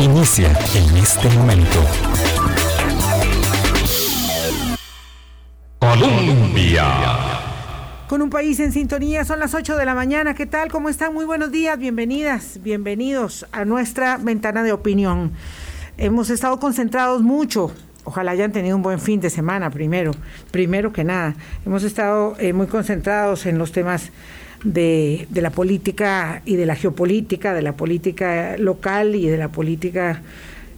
Inicia en este momento. Colombia. Con un país en sintonía, son las 8 de la mañana. ¿Qué tal? ¿Cómo están? Muy buenos días, bienvenidas, bienvenidos a nuestra ventana de opinión. Hemos estado concentrados mucho ojalá hayan tenido un buen fin de semana primero, primero que nada. Hemos estado eh, muy concentrados en los temas de, la política y de la geopolítica, de la política local y de la política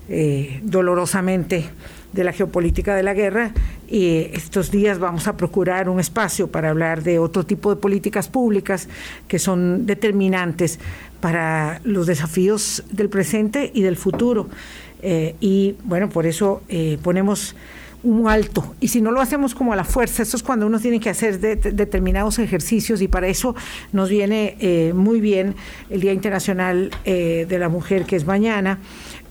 eh, dolorosamente de la geopolítica de la guerra y estos días vamos a procurar un espacio para hablar de otro tipo de políticas públicas que son determinantes para los desafíos del presente y del futuro. Eh, y bueno, por eso eh, ponemos un alto. Y si no lo hacemos como a la fuerza, esto es cuando uno tiene que hacer determinados ejercicios y para eso nos viene eh, muy bien el Día Internacional de la Mujer, que es mañana.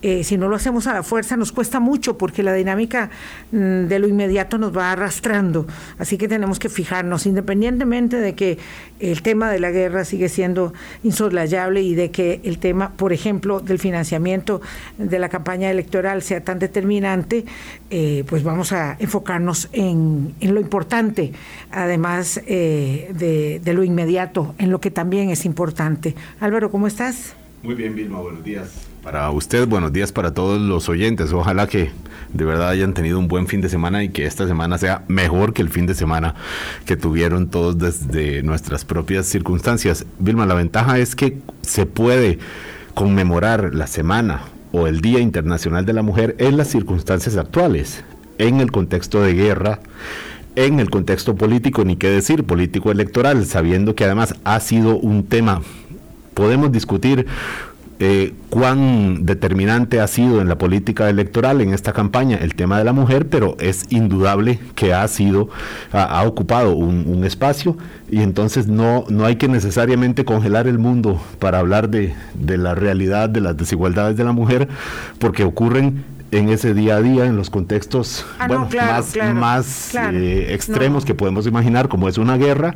Eh, si no lo hacemos a la fuerza nos cuesta mucho porque la dinámica mm, de lo inmediato nos va arrastrando. Así que tenemos que fijarnos, independientemente de que el tema de la guerra sigue siendo insoslayable y de que el tema, por ejemplo, del financiamiento de la campaña electoral sea tan determinante, eh, pues vamos a enfocarnos en, lo importante, además eh, de, de lo inmediato, en lo que también es importante. Álvaro, ¿cómo estás? Muy bien, Vilma, buenos días para usted, buenos días para todos los oyentes. Ojalá que de verdad hayan tenido un buen fin de semana y que esta semana sea mejor que el fin de semana que tuvieron todos desde nuestras propias circunstancias. Vilma, la ventaja es que se puede conmemorar la semana o el Día Internacional de la Mujer en las circunstancias actuales, en el contexto de guerra, en el contexto político, ni qué decir, político electoral, sabiendo que además ha sido un tema podemos discutir eh, cuán determinante ha sido en la política electoral en esta campaña el tema de la mujer, pero es indudable que ha sido, ha, ocupado un, espacio y entonces no, no hay que necesariamente congelar el mundo para hablar de, de la realidad de las desigualdades de la mujer, porque ocurren en ese día a día, en los contextos ah, más, más eh, extremos que podemos imaginar, como es una guerra,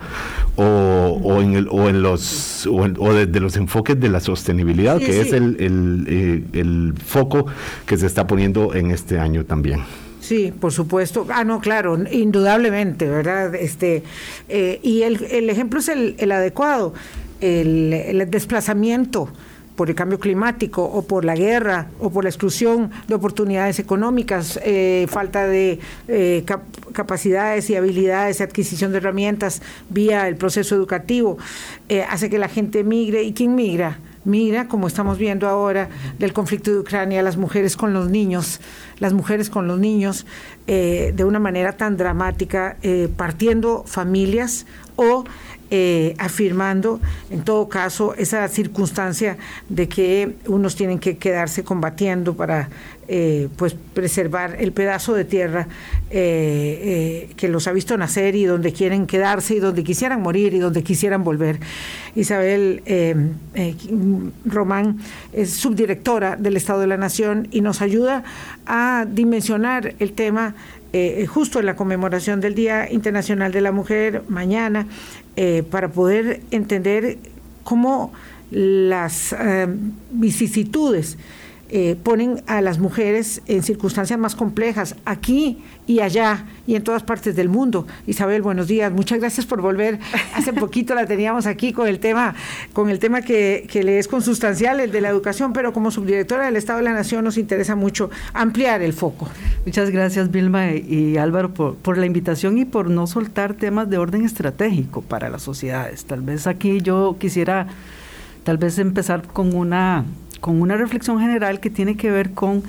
o, o en, el, o en los o, desde los enfoques de la sostenibilidad, que es el, el, eh, el foco que se está poniendo en este año también. Sí, por supuesto. Ah, no, claro, indudablemente, ¿verdad? Este, eh, y el, el, ejemplo es el, el adecuado, el, el desplazamiento por el cambio climático o por la guerra o por la exclusión de oportunidades económicas, eh, falta de eh, capacidades y habilidades de adquisición de herramientas vía el proceso educativo, eh, hace que la gente migre. ¿Y quién migra? Migra, como estamos viendo ahora, del conflicto de Ucrania, las mujeres con los niños, las mujeres con los niños, de una manera tan dramática, partiendo familias o eh, afirmando, en todo caso, esa circunstancia de que unos tienen que quedarse combatiendo para eh, pues preservar el pedazo de tierra eh, que los ha visto nacer y donde quieren quedarse y donde quisieran morir y donde quisieran volver. Isabel Román es subdirectora del Estado de la Nación y nos ayuda a dimensionar el tema justo en la conmemoración del Día Internacional de la Mujer mañana eh, para poder entender cómo las eh, vicisitudes eh, ponen a las mujeres en circunstancias más complejas, aquí y allá y en todas partes del mundo. Isabel, buenos días. Muchas gracias por volver. Hace poquito la teníamos aquí con el tema, con el tema que, le es consustancial, el de la educación, pero como subdirectora del Estado de la Nación nos interesa mucho ampliar el foco. Muchas gracias, Vilma y Álvaro, por, por la invitación y por no soltar temas de orden estratégico para las sociedades. Tal vez aquí yo quisiera, tal vez empezar con una con una reflexión general que tiene que ver con,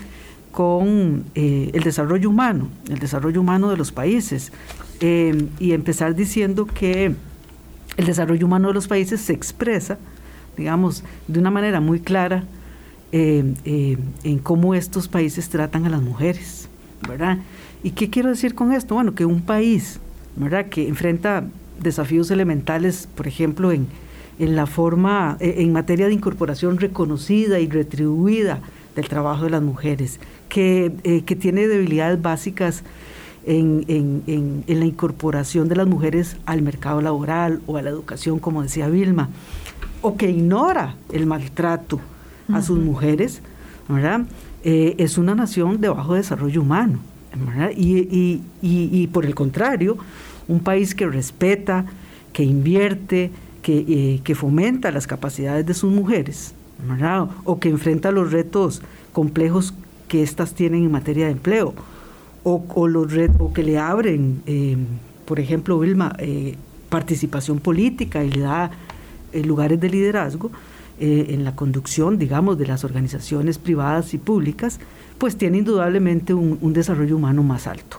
con eh, el desarrollo humano, el desarrollo humano de los países, eh, y empezar diciendo que el desarrollo humano de los países se expresa, digamos, de una manera muy clara eh, en cómo estos países tratan a las mujeres, ¿verdad? ¿Y qué quiero decir con esto? Bueno, que un país, ¿verdad?, que enfrenta desafíos elementales, por ejemplo, en, en la forma, e, en materia de incorporación reconocida y retribuida del trabajo de las mujeres, que, eh, que tiene debilidades básicas en, en, en, la incorporación de las mujeres al mercado laboral o a la educación, como decía Vilma, o que ignora el maltrato a sus mujeres, ¿verdad? Eh, es una nación de bajo desarrollo humano. Y, por el contrario, un país que respeta, que invierte, que, eh, que fomenta las capacidades de sus mujeres, o que enfrenta los retos complejos que éstas tienen en materia de empleo, o, los retos que le abren, eh, por ejemplo, Vilma, eh, participación política y le da lugares de liderazgo en la conducción, digamos, de las organizaciones privadas y públicas, pues tiene indudablemente un, desarrollo humano más alto.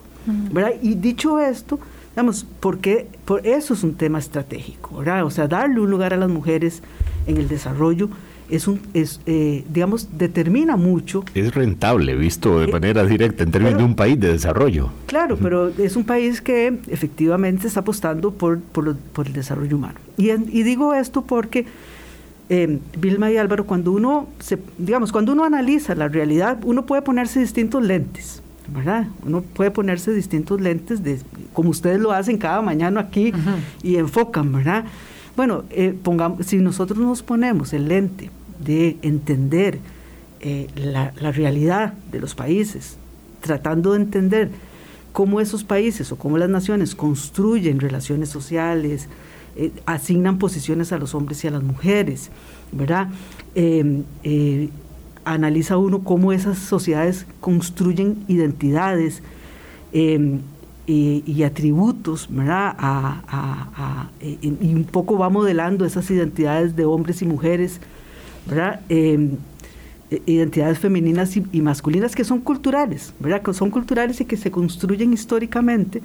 Y dicho esto, digamos, porque por eso es un tema estratégico, ¿verdad? O sea, darle un lugar a las mujeres en el desarrollo es un, es, eh, digamos, determina mucho. Es rentable, visto de eh, manera directa, en términos de un país de desarrollo. Claro, pero es un país que efectivamente está apostando por, por, por el desarrollo humano. Y, y digo esto porque eh, Vilma y Álvaro, cuando uno, se, digamos, cuando uno analiza la realidad, uno puede ponerse distintos lentes, ¿verdad? Uno puede ponerse distintos lentes, de, como ustedes lo hacen cada mañana aquí y enfocan, ¿verdad? Bueno, eh, pongamos, si nosotros nos ponemos el lente de entender eh, la, realidad de los países, tratando de entender cómo esos países o cómo las naciones construyen relaciones sociales, eh, asignan posiciones a los hombres y a las mujeres, ¿verdad? Em, analiza uno cómo esas sociedades construyen identidades em, y, atributos, ¿verdad? y un poco va modelando esas identidades de hombres y mujeres, ¿verdad? Em, identidades femeninas y, y, masculinas que son culturales, ¿verdad? Que son culturales y que se construyen históricamente,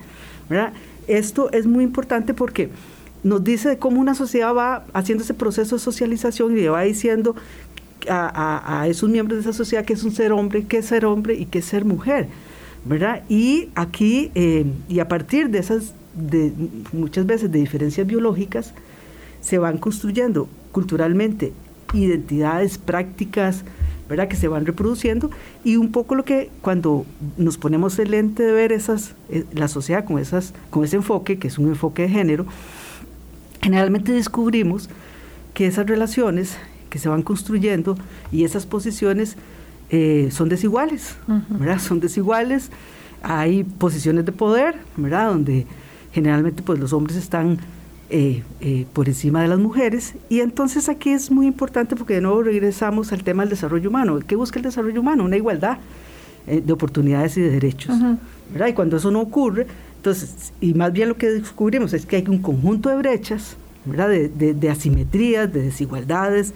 ¿verdad? Esto es muy importante porque nos dice cómo una sociedad va haciendo ese proceso de socialización y le va diciendo a, esos miembros de esa sociedad que es un ser hombre, qué es ser hombre y qué es ser mujer, ¿verdad? Y aquí, eh, y a partir de esas, de, muchas veces de diferencias biológicas, se van construyendo culturalmente identidades, prácticas, ¿verdad? que se van reproduciendo y un poco lo que cuando nos ponemos el lente de ver esas eh, la sociedad con esas con ese enfoque que es un enfoque de género generalmente descubrimos que esas relaciones que se van construyendo y esas posiciones eh, son desiguales, ¿verdad? Son desiguales, hay posiciones de poder, ¿verdad? Donde generalmente pues los hombres están eh, eh, por encima de las mujeres y entonces aquí es muy importante porque de nuevo regresamos al tema del desarrollo humano. ¿Qué busca el desarrollo humano? Una igualdad de oportunidades y de derechos, ¿verdad? Y cuando eso no ocurre, entonces, y más bien lo que descubrimos es que hay un conjunto de brechas, ¿verdad? De, de, asimetrías, de desigualdades.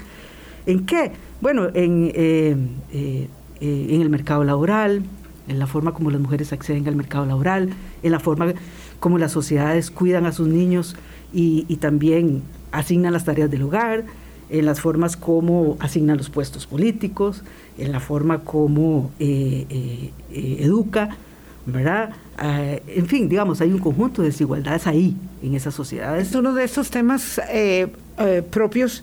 ¿En qué? Bueno, en, eh, eh, eh, en el mercado laboral, en la forma como las mujeres acceden al mercado laboral, en la forma como las sociedades cuidan a sus niños y, también asignan las tareas del hogar, en las formas como asignan los puestos políticos, en la forma como educa, ¿verdad? En fin, digamos, hay un conjunto de desigualdades ahí, en esas sociedades. Es uno de estos temas propios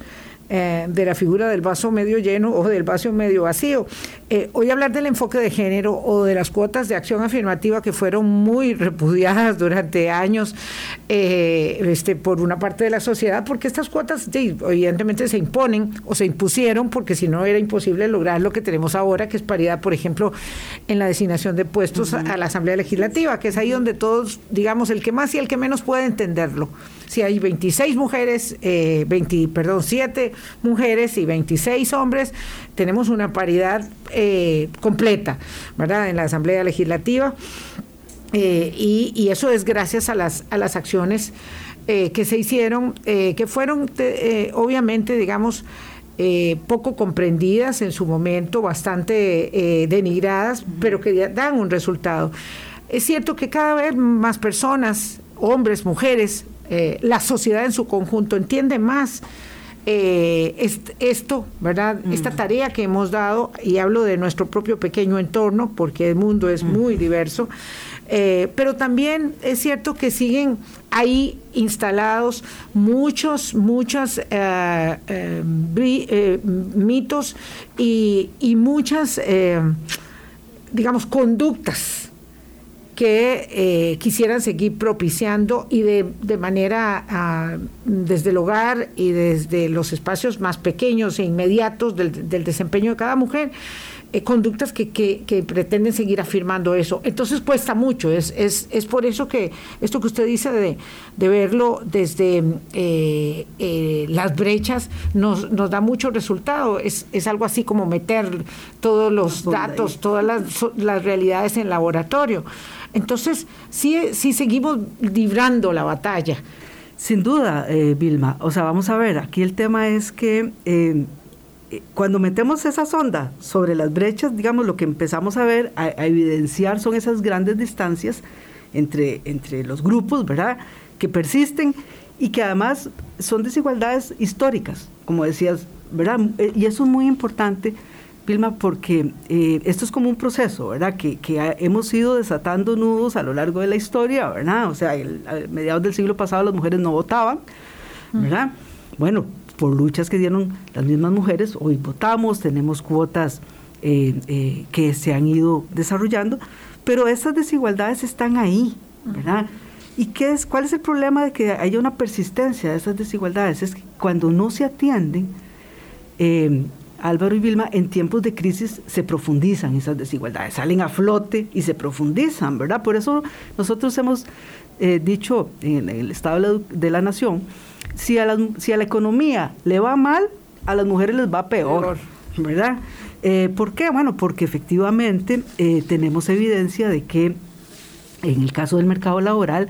eh, de la figura del vaso medio lleno o del vaso medio vacío. Eh, hoy hablar del enfoque de género o de las cuotas de acción afirmativa que fueron muy repudiadas durante años eh, este, por una parte de la sociedad, porque estas cuotas evidentemente se imponen o se impusieron porque si no era imposible lograr lo que tenemos ahora, que es paridad, por ejemplo, en la designación de puestos a la Asamblea Legislativa, que es ahí donde todos, digamos, el que más y el que menos puede entenderlo si hay 26 mujeres, eh, 20, perdón, 7 mujeres y 26 hombres, tenemos una paridad eh, completa, ¿verdad? En la Asamblea Legislativa. Eh, y, eso es gracias a las, a las acciones eh, que se hicieron, que fueron obviamente, digamos, poco comprendidas en su momento, bastante denigradas, pero que dan un resultado. Es cierto que cada vez más personas, hombres, mujeres, eh, la sociedad en su conjunto entiende más eh, esto, ¿verdad? Mm. Esta tarea que hemos dado, y hablo de nuestro propio pequeño entorno, porque el mundo es mm. muy diverso, eh, pero también es cierto que siguen ahí instalados muchos, muchos mitos y, y muchas, digamos, conductas que eh, quisieran seguir propiciando y de, de manera ah, desde el hogar y desde los espacios más pequeños e inmediatos del, del desempeño de cada mujer, eh, conductas que, que, pretenden seguir afirmando eso. Entonces cuesta mucho, es, es, es por eso que esto que usted dice de, de verlo desde eh, eh, las brechas nos, nos da mucho resultado, es, es algo así como meter todos los datos, todas las, las realidades en laboratorio. Entonces, sí, sí seguimos librando la batalla. Sin duda, Vilma. O sea, vamos a ver, aquí el tema es que cuando metemos esa sonda sobre las brechas, digamos, lo que empezamos a ver, a, evidenciar son esas grandes distancias entre, entre los grupos, ¿verdad? Que persisten y que además son desigualdades históricas, como decías, ¿verdad? Eh, y eso es muy importante, Vilma, porque eh, esto es como un proceso, ¿verdad? Que, que, hemos ido desatando nudos a lo largo de la historia, ¿verdad? O sea, a mediados del siglo pasado las mujeres no votaban, ¿verdad? Bueno, por luchas que dieron las mismas mujeres. Hoy votamos, tenemos cuotas eh, eh, que se han ido desarrollando, pero esas desigualdades están ahí, ¿verdad? ¿Y qué es, cuál es el problema de que haya una persistencia de esas desigualdades? Es que cuando no se atienden, eh, Álvaro y Vilma, en tiempos de crisis se profundizan esas desigualdades, salen a flote y se profundizan, ¿verdad? Por eso nosotros hemos dicho en el Estado de la Nación, si a, la, si a la economía le va mal, a las mujeres les va peor, ¿verdad? Eh, ¿Por qué? Bueno, porque efectivamente eh, tenemos evidencia de que en el caso del mercado laboral,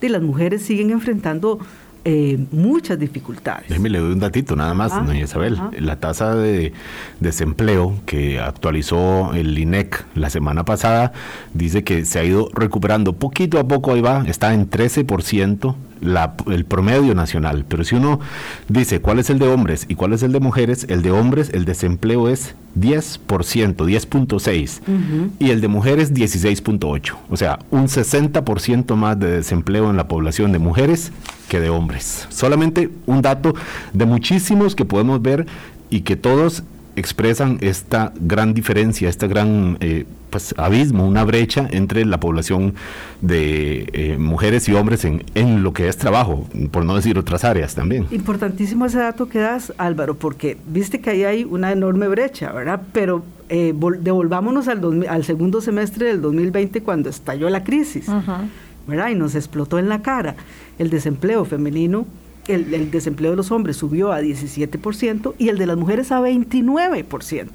de las mujeres siguen enfrentando eh, muchas dificultades. Déjeme le doy un datito nada más, doña Isabel. La tasa de desempleo que actualizó el INEC la semana pasada dice que se ha ido recuperando poquito a poco, ahí va, está en 13% la, el promedio nacional. Pero si uno dice cuál es el de hombres y cuál es el de mujeres, el de hombres, el desempleo es 10%, 10.6, y el de mujeres 16.8. O sea, un 60% más de desempleo en la población de mujeres que de hombres. Solamente un dato de muchísimos que podemos ver y que todos expresan esta gran diferencia, este gran eh, pues, abismo, una brecha entre la población de eh, mujeres y hombres en, en, lo que es trabajo, por no decir otras áreas también. Importantísimo ese dato que das, Álvaro, porque viste que ahí hay una enorme brecha, ¿verdad? Pero eh, devolvámonos al, al segundo semestre del 2020 cuando estalló la crisis, ¿verdad? Y nos explotó en la cara el desempleo femenino el, desempleo de los hombres subió a 17% y el de las mujeres a 29%,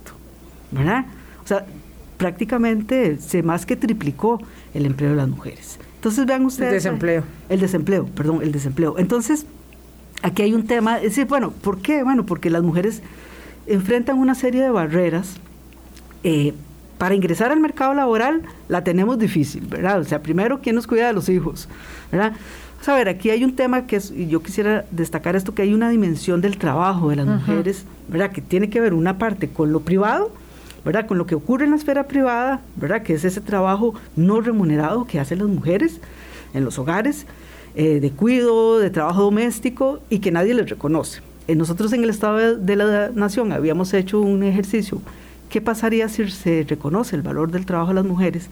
¿verdad? O sea, prácticamente se más que triplicó el empleo de las mujeres. Entonces vean ustedes... El desempleo. El desempleo, perdón, el desempleo. Entonces, aquí hay un tema, es decir, bueno, ¿por qué? Bueno, porque las mujeres enfrentan una serie de barreras. Eh, para ingresar al mercado laboral la tenemos difícil, ¿verdad? O sea, primero, ¿quién nos cuida de los hijos? ¿verdad? A ver, aquí hay un tema que es, y yo quisiera destacar esto, que hay una dimensión del trabajo de las mujeres, ¿verdad? Que tiene que ver una parte con lo privado, ¿verdad? Con lo que ocurre en la esfera privada, ¿verdad? Que es ese trabajo no remunerado que hacen las mujeres en los hogares, eh, de cuido, de trabajo doméstico, y que nadie les reconoce. Eh, nosotros en el Estado de la Nación habíamos hecho un ejercicio. ¿Qué pasaría si se reconoce el valor del trabajo de las mujeres?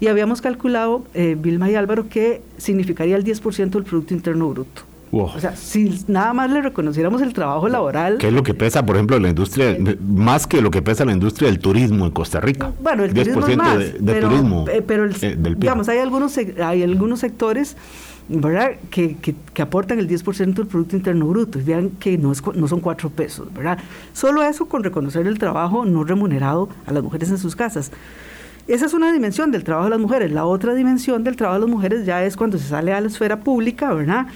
Y habíamos calculado, eh, Vilma y Álvaro, que significaría el 10% del Producto Interno Bruto. O sea, si nada más le reconociéramos el trabajo laboral. ¿Qué es lo que pesa, por ejemplo, la industria, más que lo que pesa la industria del turismo en Costa Rica? Bueno, el turismo es más, de, pero, turismo. Eh, pero eh, digamos, hay algunos, hay algunos sectores ¿verdad? Que, que, que, aportan el 10% del Producto Interno Bruto. Y vean que no, es, no son cuatro pesos, ¿verdad? Solo eso con reconocer el trabajo no remunerado a las mujeres en sus casas. Esa es una dimensión del trabajo de las mujeres. La otra dimensión del trabajo de las mujeres ya es cuando se sale a la esfera pública, ¿verdad?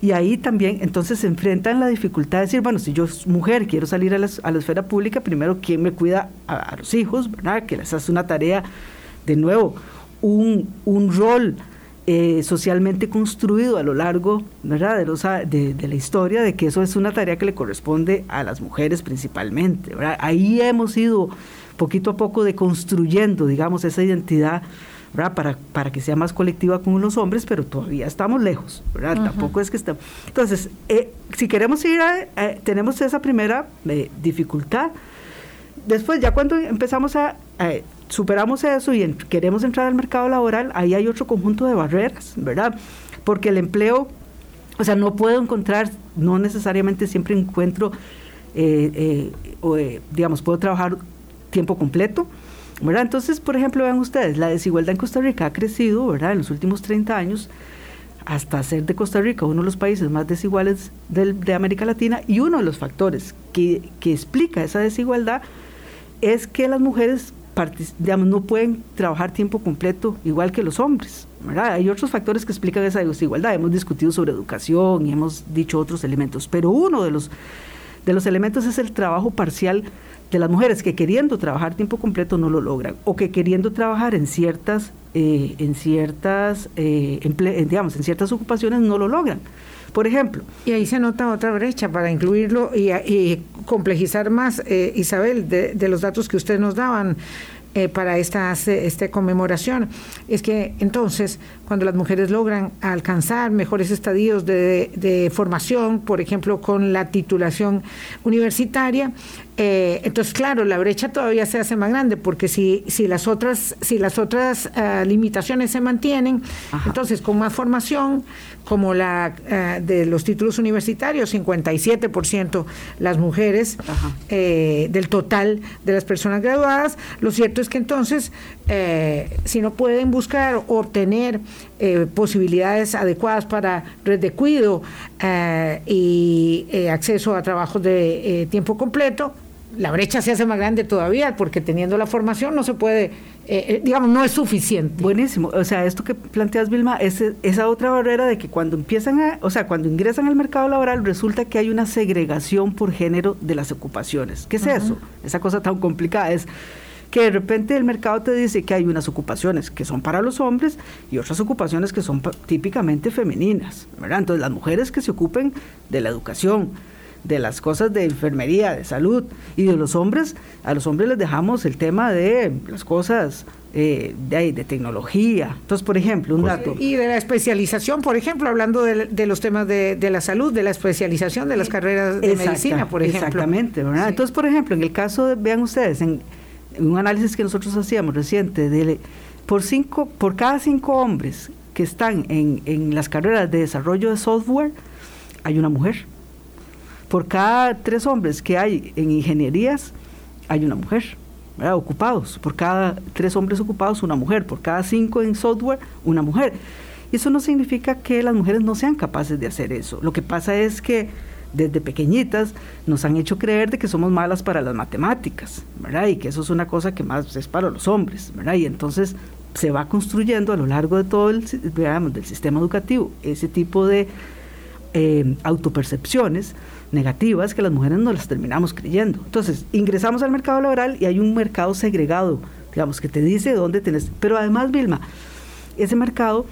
Y ahí también entonces se enfrentan la dificultad de decir, bueno, si yo mujer quiero salir a la, esfera pública, primero, ¿quién me cuida a, los hijos? ¿Verdad? Que esa es una tarea, de nuevo, un, un rol eh, socialmente construido a lo largo ¿verdad? De, los, de, de, la historia, de que eso es una tarea que le corresponde a las mujeres principalmente. ¿verdad? Ahí hemos ido poquito a poco deconstruyendo, digamos, esa identidad. Para, para que sea más colectiva con los hombres, pero todavía estamos lejos, ¿verdad? Tampoco es que estamos... Entonces, eh, si queremos ir, a, eh, tenemos esa primera eh, dificultad. Después, ya cuando empezamos a superamos eso y queremos entrar al mercado laboral, ahí hay otro conjunto de barreras, ¿verdad? Porque el empleo, o sea, no puedo encontrar, no necesariamente siempre encuentro, eh, eh, digamos, puedo trabajar tiempo completo, ¿verdad? Entonces, por ejemplo, vean ustedes, la desigualdad en Costa Rica ha crecido, ¿verdad? En los últimos 30 años, hasta ser de Costa Rica uno de los países más desiguales de América Latina y uno de los factores que, que explica esa desigualdad es que las mujeres digamos, no pueden trabajar tiempo completo igual que los hombres. Hay otros factores que explican esa desigualdad. Hemos discutido sobre educación y hemos dicho otros elementos, pero uno de los, de los elementos es el trabajo parcial de las mujeres que queriendo trabajar tiempo completo no lo logran o que queriendo trabajar en ciertas eh, en ciertas eh, digamos en ciertas ocupaciones no lo logran. Por ejemplo y ahí se nota otra brecha para incluirlo y, complejizar más eh, Isabel de, de, los datos que ustedes nos daban eh, para esta, esta conmemoración. Es que entonces, cuando las mujeres logran alcanzar mejores estadios de, formación, por ejemplo, con la titulación universitaria, eh, entonces, claro, la brecha todavía se hace más grande, porque si, si las otras, si las otras eh, limitaciones se mantienen, entonces con más formación, como la de los títulos universitarios, 57% las mujeres del total de las personas graduadas, lo cierto es que entonces, eh, si no pueden buscar o obtener eh, posibilidades adecuadas para red de cuido eh, y acceso a trabajos de tiempo completo, la brecha se hace más grande todavía porque teniendo la formación no se puede, digamos, no es suficiente. Buenísimo. O sea, esto que planteas, Vilma, es esa otra barrera de que cuando empiezan a, o sea, cuando ingresan al mercado laboral resulta que hay una segregación por género de las ocupaciones. ¿Qué es eso? Esa cosa tan complicada es que de repente el mercado te dice que hay unas ocupaciones que son para los hombres y otras ocupaciones que son típicamente femeninas, ¿verdad? Entonces las mujeres que se ocupen de la educación, de las cosas de enfermería, de salud, y de los hombres, a los hombres les dejamos el tema de las cosas eh, de, tecnología. Entonces, por ejemplo, un pues, dato. Y de la especialización, por ejemplo, hablando de, los temas de, la salud, de la especialización de las carreras de medicina, por ejemplo. Exactamente, ¿verdad? Entonces, por ejemplo, en el caso, de, vean ustedes, en un análisis que nosotros hacíamos reciente, por, cinco, por cada cinco hombres que están en, en las carreras de desarrollo de software, hay una mujer. Por cada tres hombres que hay en ingenierías, hay una mujer. ocupados. Por cada tres hombres ocupados, una mujer. Por cada cinco en software, una mujer. Eso no significa que las mujeres no sean capaces de hacer eso. Lo que pasa es que desde pequeñitas nos han hecho creer de que somos malas para las matemáticas, ¿verdad? Y que eso es una cosa que más es para los hombres, ¿verdad? Y entonces se va construyendo a lo largo de todo el digamos, del sistema educativo ese tipo de eh, autopercepciones negativas que las mujeres no las terminamos creyendo. Entonces, ingresamos al mercado laboral y hay un mercado segregado, digamos, que te dice dónde tenés. Pero además, Vilma, ese mercado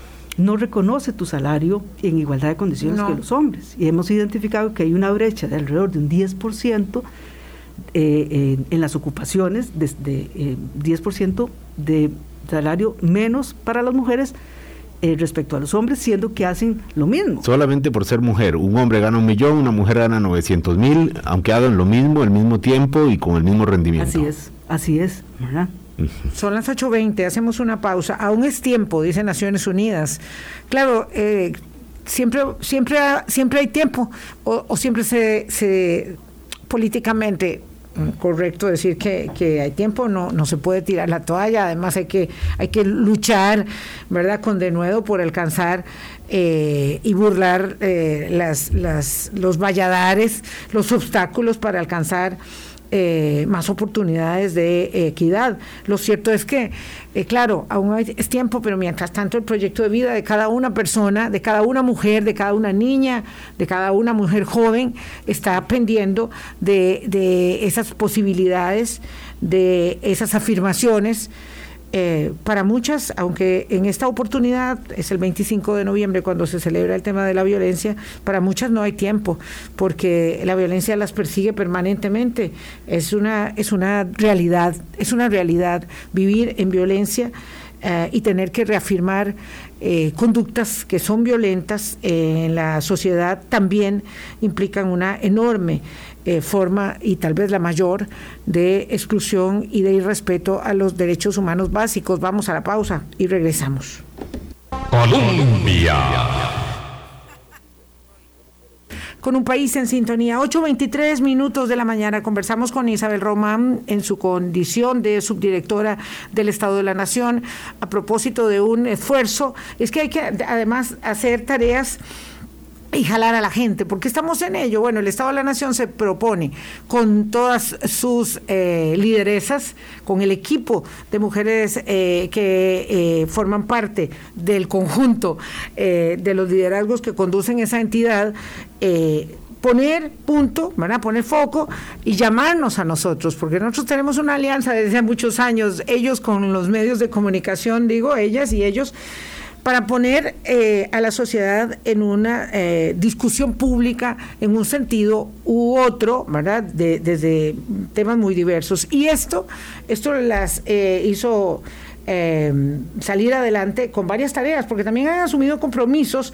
no reconoce tu salario en igualdad de condiciones que los hombres. Y hemos identificado que hay una brecha de alrededor de un 10% eh, en, las ocupaciones, de, de 10% eh, de salario menos para las mujeres eh, respecto a los hombres, siendo que hacen lo mismo. Solamente por ser mujer. Un hombre gana un millón, una mujer gana 900 mil, aunque hagan lo mismo, el mismo tiempo y con el mismo rendimiento. Así es, así es, ¿verdad? Son las 8.20, hacemos una pausa. Aún es tiempo, dice Naciones Unidas. Claro, eh, siempre, siempre, siempre hay tiempo, o, siempre se, se políticamente mm, correcto decir que, que, hay tiempo, no, no se puede tirar la toalla, además hay que, hay que luchar, ¿verdad?, con denuedo por alcanzar eh, y burlar eh, las, las, los valladares, los obstáculos para alcanzar eh, más oportunidades de equidad. Lo cierto es que, eh, claro, aún es tiempo, pero mientras tanto el proyecto de vida de cada una persona, de cada una mujer, de cada una niña, de cada una mujer joven, está pendiendo de, de esas posibilidades, de esas afirmaciones eh, para muchas, aunque en esta oportunidad es el 25 de noviembre cuando se celebra el tema de la violencia, para muchas no hay tiempo, porque la violencia las persigue permanentemente. Es una, es una realidad, es una realidad vivir en violencia. eh, y tener que reafirmar eh, conductas que son violentas eh, en la sociedad también implican una enorme forma y tal vez la mayor de exclusión y de irrespeto a los derechos humanos básicos. Vamos a la pausa y regresamos. Colombia con un país en sintonía. 8.23 minutos de la mañana conversamos con Isabel Román en su condición de subdirectora del Estado de la Nación a propósito de un esfuerzo. Es que hay que además hacer tareas y jalar a la gente, porque estamos en ello. Bueno, el Estado de la Nación se propone con todas sus eh, lideresas, con el equipo de mujeres eh, que eh, forman parte del conjunto de los liderazgos que conducen esa entidad, poner punto, van a poner foco y llamarnos a nosotros, porque nosotros tenemos una alianza desde hace muchos años, ellos con los medios de comunicación, digo, ellas y ellos para poner eh, a la sociedad en una eh, discusión pública en un sentido u otro, ¿verdad? desde temas muy diversos. Y esto, esto las eh, hizo salir adelante con varias tareas, porque también han asumido compromisos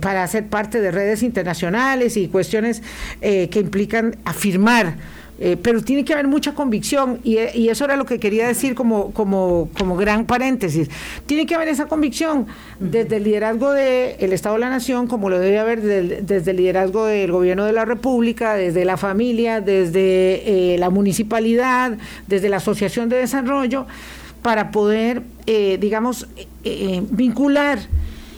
para ser parte de redes internacionales y cuestiones que implican afirmar eh, pero tiene que haber mucha convicción y, eso era lo que quería decir como, como, gran paréntesis. Tiene que haber esa convicción desde el liderazgo del Estado de la Nación, como lo debe haber desde, el liderazgo del Gobierno de la República, desde la familia, desde eh, la municipalidad, desde la Asociación de Desarrollo, para poder, eh, digamos, vincular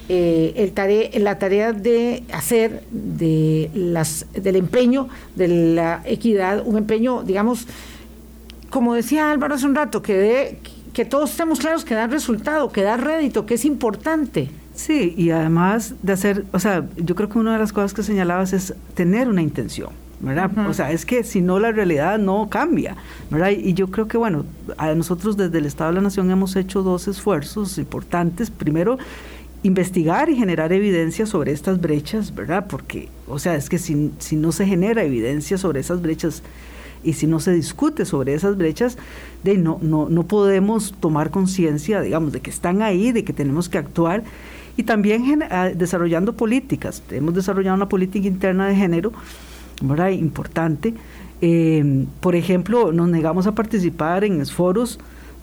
eh, el tarea, la tarea de hacer de las, del empeño de la equidad un empeño, digamos, como decía Álvaro hace un rato, que, de, que todos estemos claros que da resultado, que da rédito, que es importante. Sí, y además de hacer, o sea, yo creo que una de las cosas que señalabas es tener una intención. ¿verdad? O sea, es que si no la realidad no cambia, ¿verdad? Y yo creo que, bueno, a nosotros desde el Estado de la Nación hemos hecho dos esfuerzos importantes. Primero, investigar y generar evidencia sobre estas brechas, ¿verdad? Porque, o sea, es que si, si no se genera evidencia sobre esas brechas y si no se discute sobre esas brechas, de no, no, no podemos tomar conciencia, digamos, de que están ahí, de que tenemos que actuar y también ah, desarrollando políticas. Hemos desarrollado una política interna de género, ¿verdad? Importante. Eh, por ejemplo, nos negamos a participar en foros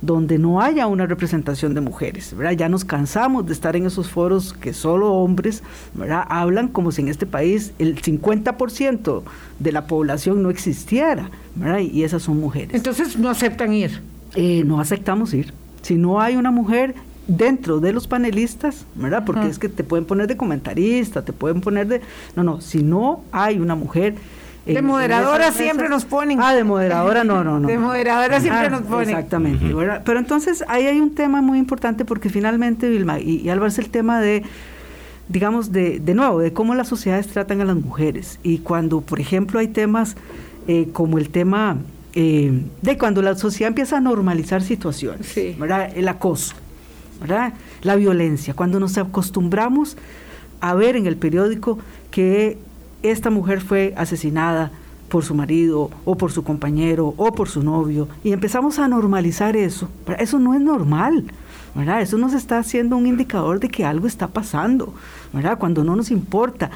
donde no haya una representación de mujeres. ¿verdad? Ya nos cansamos de estar en esos foros que solo hombres ¿verdad? hablan como si en este país el 50% de la población no existiera, ¿verdad? y esas son mujeres. Entonces no aceptan ir. Eh, no aceptamos ir. Si no hay una mujer dentro de los panelistas, ¿verdad? Porque es que te pueden poner de comentarista, te pueden poner de... No, no, si no hay una mujer de moderadora siempre nos ponen. Ah, de moderadora no, no, no. De moderadora siempre nos ponen. Exactamente. Pero entonces ahí hay un tema muy importante porque finalmente, Vilma, y, y Álvaro, es el tema de, digamos, de, de nuevo, de cómo las sociedades tratan a las mujeres. Y cuando, por ejemplo, hay temas eh, como el tema eh, de cuando la sociedad empieza a normalizar situaciones, ¿verdad? El acoso, ¿verdad? La violencia, cuando nos acostumbramos a ver en el periódico que esta mujer fue asesinada por su marido o por su compañero o por su novio y empezamos a normalizar eso. Eso no es normal. ¿verdad? Eso nos está haciendo un indicador de que algo está pasando, ¿verdad? Cuando no nos importa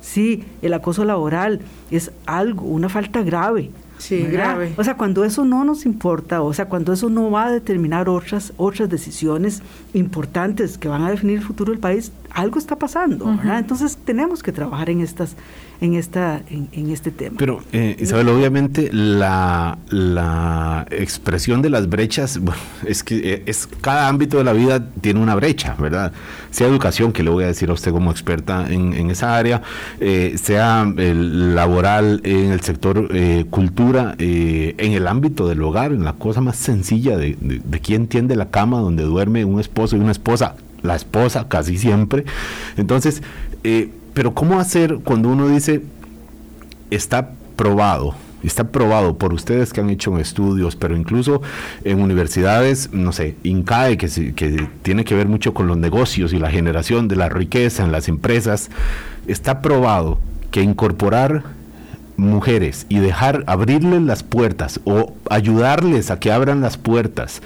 si el acoso laboral es algo, una falta grave, Sí, grave. O sea, cuando eso no nos importa, o sea, cuando eso no va a determinar otras, otras decisiones importantes que van a definir el futuro del país, algo está pasando, ¿verdad? Entonces tenemos que trabajar en estas, en esta, en, este tema. Pero eh, Isabel, obviamente la, la expresión de las brechas, bueno, es que eh, es cada ámbito de la vida tiene una brecha, ¿verdad? Sea educación, que le voy a decir a usted como experta en, en esa área, eh, sea el laboral en el sector eh, cultura eh, en el ámbito del hogar, en la cosa más sencilla de, de, quién tiende la cama donde duerme un esposo y una esposa, la esposa casi siempre. Entonces, eh, pero ¿cómo hacer cuando uno dice, está probado? Está probado por ustedes que han hecho estudios, pero incluso en universidades, no sé, INCAE, que, que tiene que ver mucho con los negocios y la generación de la riqueza en las empresas, está probado que incorporar mujeres y dejar abrirles las puertas o ayudarles a que abran las puertas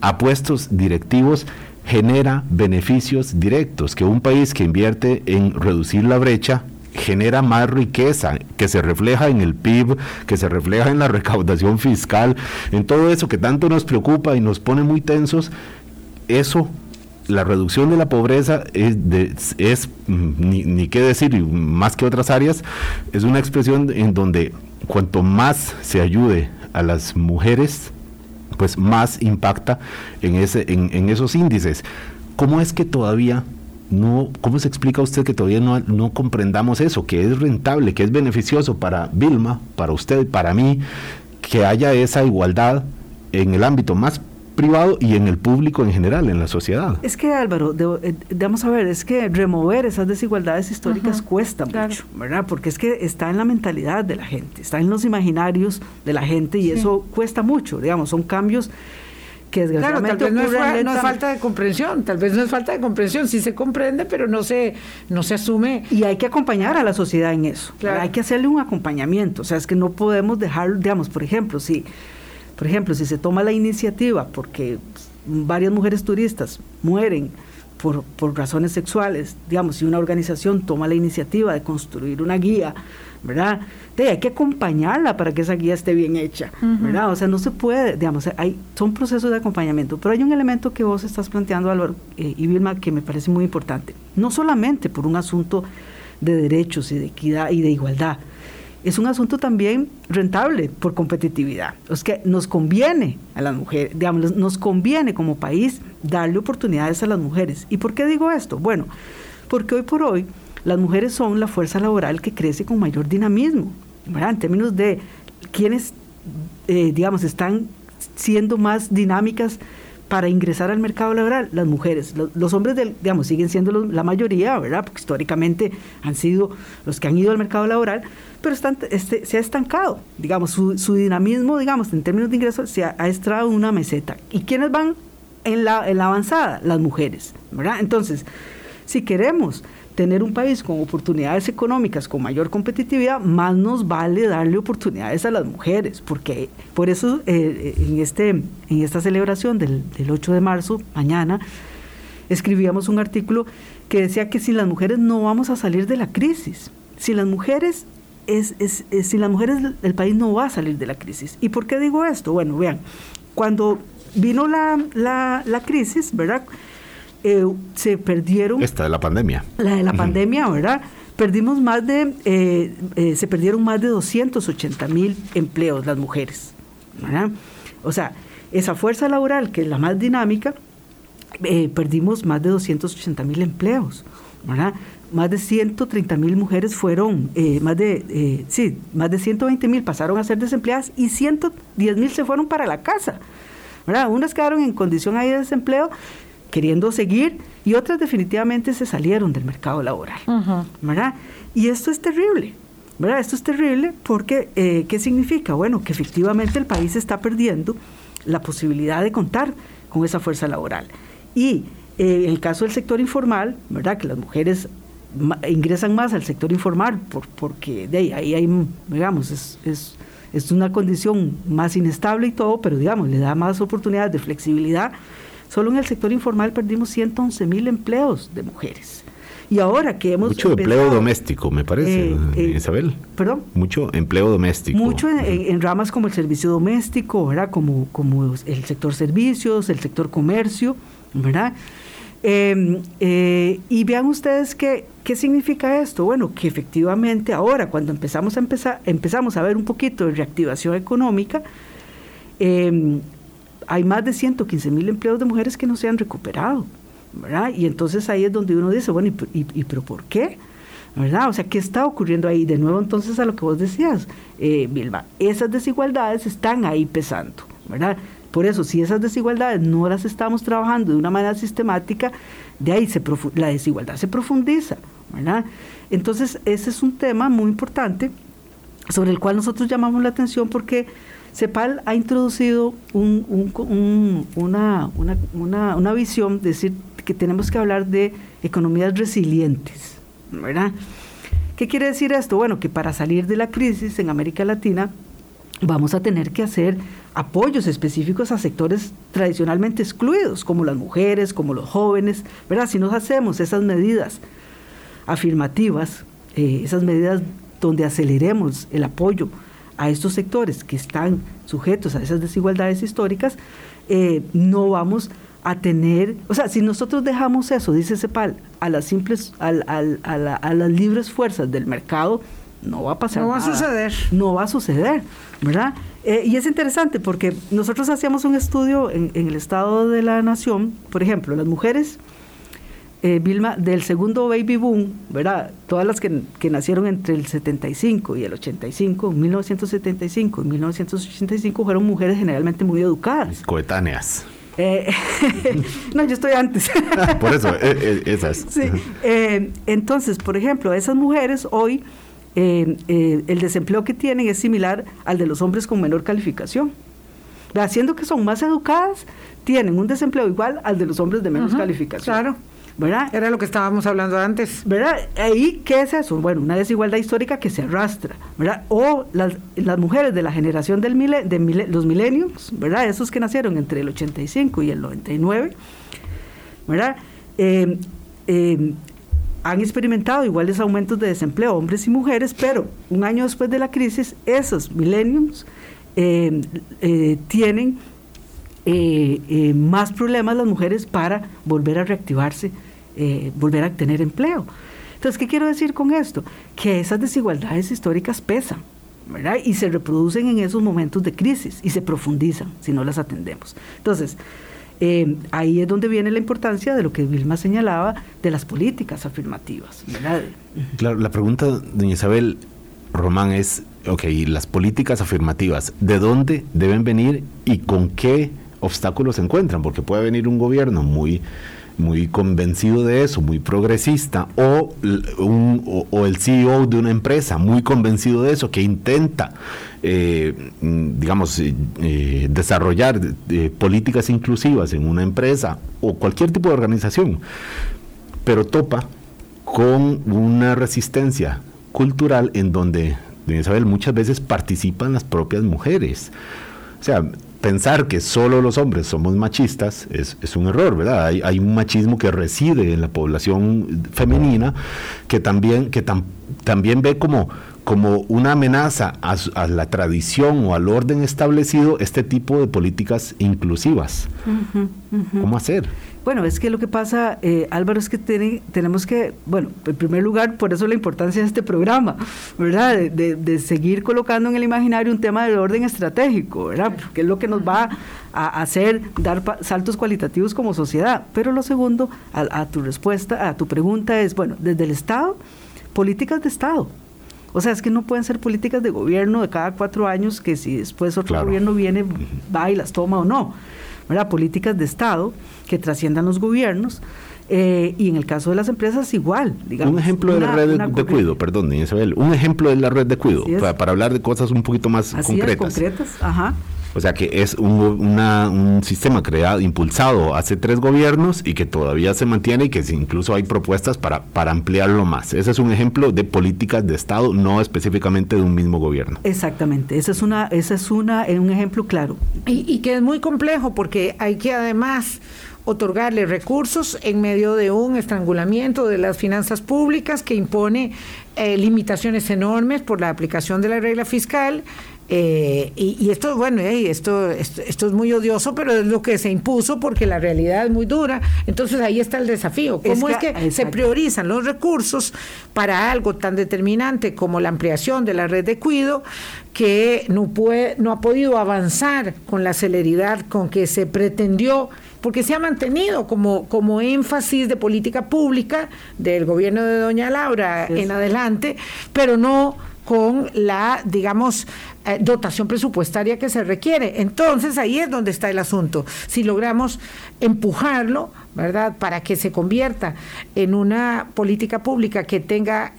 a puestos directivos genera beneficios directos, que un país que invierte en reducir la brecha genera más riqueza que se refleja en el PIB, que se refleja en la recaudación fiscal, en todo eso que tanto nos preocupa y nos pone muy tensos, eso la reducción de la pobreza es, es mm, ni, ni, qué decir, más que otras áreas, es una expresión en donde cuanto más se ayude a las mujeres, pues más impacta en, ese, en, esos índices. ¿Cómo es que todavía no, ¿cómo se explica usted que todavía no, no, comprendamos eso, que es rentable, que es beneficioso para Vilma, para usted, para mí, que haya esa igualdad en el ámbito más privado y en el público en general, en la sociedad. Es que Álvaro, de, eh, vamos a ver, es que remover esas desigualdades históricas cuesta mucho, ¿verdad? Porque es que está en la mentalidad de la gente, está en los imaginarios de la gente y eso cuesta mucho, digamos, son cambios que desgraciadamente claro, tal vez no es, falta de comprensión, tal vez no es falta de comprensión, sí se comprende, pero no se, no se asume. Y hay que acompañar a la sociedad en eso, hay que hacerle un acompañamiento, o sea, es que no podemos dejar, digamos, por ejemplo, si por ejemplo, si se toma la iniciativa porque varias mujeres turistas mueren por, razones sexuales, digamos, si una organización toma la iniciativa de construir una guía, ¿verdad? hay que acompañarla para que esa guía esté bien hecha, ¿verdad? O sea, no se puede, digamos, hay, son procesos de acompañamiento, pero hay un elemento que vos estás planteando, Álvaro eh, y Vilma, que me parece muy importante, no solamente por un asunto de derechos y de equidad y de igualdad, es un asunto también rentable por competitividad. Es que nos conviene a las mujeres, digamos, nos conviene como país darle oportunidades a las mujeres. ¿Y por qué digo esto? Bueno, porque hoy por hoy las mujeres son la fuerza laboral que crece con mayor dinamismo. En términos de quienes, eh, digamos, están siendo más dinámicas para ingresar al mercado laboral, las mujeres. Los, hombres, del, digamos, siguen siendo la mayoría, ¿verdad? Porque históricamente han sido los que han ido al mercado laboral, pero están, este, se ha estancado, digamos, su, dinamismo, digamos, en términos de ingresos, se ha, ha estrado una meseta. ¿Y quiénes van en la, en la avanzada? Las mujeres, ¿verdad? Entonces, si queremos tener un país con oportunidades económicas, con mayor competitividad, más nos vale darle oportunidades a las mujeres, porque por eso eh, en, este, en esta celebración del, 8 de marzo, mañana, escribíamos un artículo que decía que si las mujeres no vamos a salir de la crisis, si las mujeres es, es, si las mujeres el país no va a salir de la crisis. ¿Y por qué digo esto? Bueno, vean, cuando vino la, la, la crisis, ¿verdad? Eh, se perdieron... Esta de la pandemia. La de la pandemia, ¿verdad? Perdimos más de, eh, eh, se perdieron más de 280 mil empleos las mujeres, ¿verdad? O sea, esa fuerza laboral, que es la más dinámica, perdimos más de 280 mil empleos, ¿verdad? Más de 130 mil mujeres fueron, más de, sí, más de 120 mil pasaron a ser desempleadas y 110 mil se fueron para la casa, ¿verdad? Unas quedaron en condición ahí de desempleo queriendo seguir y otras definitivamente se salieron del mercado laboral. ¿verdad? Y esto es terrible. ¿verdad? Esto es terrible porque, eh, ¿qué significa? Bueno, que efectivamente el país está perdiendo la posibilidad de contar con esa fuerza laboral. Y eh, en el caso del sector informal, ¿verdad? Que las mujeres ingresan más al sector informal por, porque de ahí, ahí hay, digamos, es, es, es una condición más inestable y todo, pero digamos, le da más oportunidades de flexibilidad Solo en el sector informal perdimos 111 mil empleos de mujeres. Y ahora que hemos... Mucho empleo doméstico, me parece, eh, eh, Isabel. Perdón. Mucho empleo doméstico. Mucho en, ramas como el servicio doméstico, ¿verdad? Como, como el sector servicios, el sector comercio, ¿verdad? Em, eh, y vean ustedes qué, qué significa esto. Bueno, que efectivamente ahora, cuando empezamos a, empezar, empezamos a ver un poquito de reactivación económica, eh, hay más de 115 mil empleos de mujeres que no se han recuperado, ¿verdad? Y entonces ahí es donde uno dice, bueno, ¿y, pero por qué? ¿verdad? O sea, ¿qué está ocurriendo ahí? De nuevo, entonces, a lo que vos decías, eh, Vilma, esas desigualdades están ahí pesando, ¿verdad? Por eso, si esas desigualdades no las estamos trabajando de una manera sistemática, de ahí se la desigualdad se profundiza, ¿verdad? Entonces, ese es un tema muy importante sobre el cual nosotros llamamos la atención porque CEPAL ha introducido una, visión, de decir que tenemos que hablar de economías resilientes, ¿verdad? ¿Qué quiere decir esto? Bueno, que para salir de la crisis en América Latina vamos a tener que hacer apoyos específicos a sectores tradicionalmente excluidos, como las mujeres, como los jóvenes, ¿verdad? Si nos hacemos esas medidas afirmativas, eh, esas medidas donde aceleremos el apoyo a estos sectores que están sujetos a esas desigualdades históricas, eh, no vamos a tener, o sea, si nosotros dejamos eso, dice Cepal, a las simples, a, las libres fuerzas del mercado, no va a pasar. No va a suceder. No va a suceder, ¿verdad? Eh, y es interesante porque nosotros hacíamos un estudio en, el Estado de la Nación, por ejemplo, las mujeres, eh, Vilma, del segundo baby boom, ¿verdad? Todas las que, que, nacieron entre el 75 y el 85, 1975 y 1985 fueron mujeres generalmente muy educadas. Coetáneas. Eh, no, yo estoy antes. por eso, esas. Sí. entonces, por ejemplo, esas mujeres hoy eh, eh, el desempleo que tienen es similar al de los hombres con menor calificación. Haciendo que son más educadas, tienen un desempleo igual al de los hombres de menos calificación. Claro. ¿Verdad? Era lo que estábamos hablando antes. ¿Verdad? Ahí, ¿qué es eso? Bueno, una desigualdad histórica que se arrastra, ¿verdad? O las, mujeres de la generación del de los milenios, ¿verdad? Esos que nacieron entre el 85 y el 99, ¿verdad? Eh, han experimentado iguales aumentos de desempleo, hombres y mujeres, pero un año después de la crisis, esos millennials eh, eh, tienen eh, más problemas las mujeres para volver a reactivarse, volver a tener empleo. Entonces, ¿qué quiero decir con esto? Que esas desigualdades históricas pesan. ¿verdad? Y se reproducen en esos momentos de crisis y se profundizan si no las atendemos. Entonces, eh, ahí es donde viene la importancia de lo que Vilma señalaba de las políticas afirmativas. Claro, la pregunta, doña Isabel Román, es, ok, las políticas afirmativas, ¿de dónde deben venir y con qué obstáculos se encuentran? Porque puede venir un gobierno muy muy convencido de eso, muy progresista, o, el CEO de una empresa muy convencido de eso, que intenta, eh, digamos, eh, eh, desarrollar políticas inclusivas en una empresa o cualquier tipo de organización, pero topa con una resistencia cultural en donde, Isabel, muchas veces participan las propias mujeres. O sea, pensar que solo los hombres somos machistas es, un error, ¿verdad? Hay, un machismo que reside en la población femenina que también, que también ve como, como una amenaza a, la tradición o al orden establecido este tipo de políticas inclusivas. ¿Cómo hacer? Bueno, es que lo que pasa, eh, Álvaro, es que tenemos que, bueno, en primer lugar, por eso la importancia de este programa, ¿verdad? De, seguir colocando en el imaginario un tema de orden estratégico, ¿verdad? Que es lo que nos va a hacer dar saltos cualitativos como sociedad. Pero lo segundo, a, tu respuesta, a tu pregunta es, bueno, desde el Estado, políticas de Estado. O sea, es que no pueden ser políticas de gobierno de cada cuatro años que si después otro gobierno viene, va y las toma o no. ¿verdad? Políticas de Estado que trasciendan los gobiernos. Eh, y en el caso de las empresas igual, digamos. Un ejemplo de la red de, cuido, perdón, Isabel, un ejemplo de la red de cuido, para, hablar de cosas un poquito más concretas. concretas, ajá. O sea que es un, sistema creado, impulsado hace tres gobiernos y que todavía se mantiene y que incluso hay propuestas para, para ampliarlo más. Ese es un ejemplo de políticas de Estado, no específicamente de un mismo gobierno. Exactamente, ese es una, ese es una, un ejemplo claro. Y, y que es muy complejo porque hay que además otorgarle recursos en medio de un estrangulamiento de las finanzas públicas que impone eh, limitaciones enormes por la aplicación de la regla fiscal eh, y, esto, bueno, esto, esto, es muy odioso, pero es lo que se impuso porque la realidad es muy dura. Entonces ahí está el desafío. ¿Cómo es que, se priorizan los recursos para algo tan determinante como la ampliación de la red de cuido que no, puede, no ha podido avanzar con la celeridad con que se pretendió? Porque se ha mantenido como, como énfasis de política pública del gobierno de doña Laura en adelante, pero no con la, digamos, eh, dotación presupuestaria que se requiere. Entonces ahí es donde está el asunto. Si logramos empujarlo, ¿verdad? Para que se convierta en una política pública que tenga,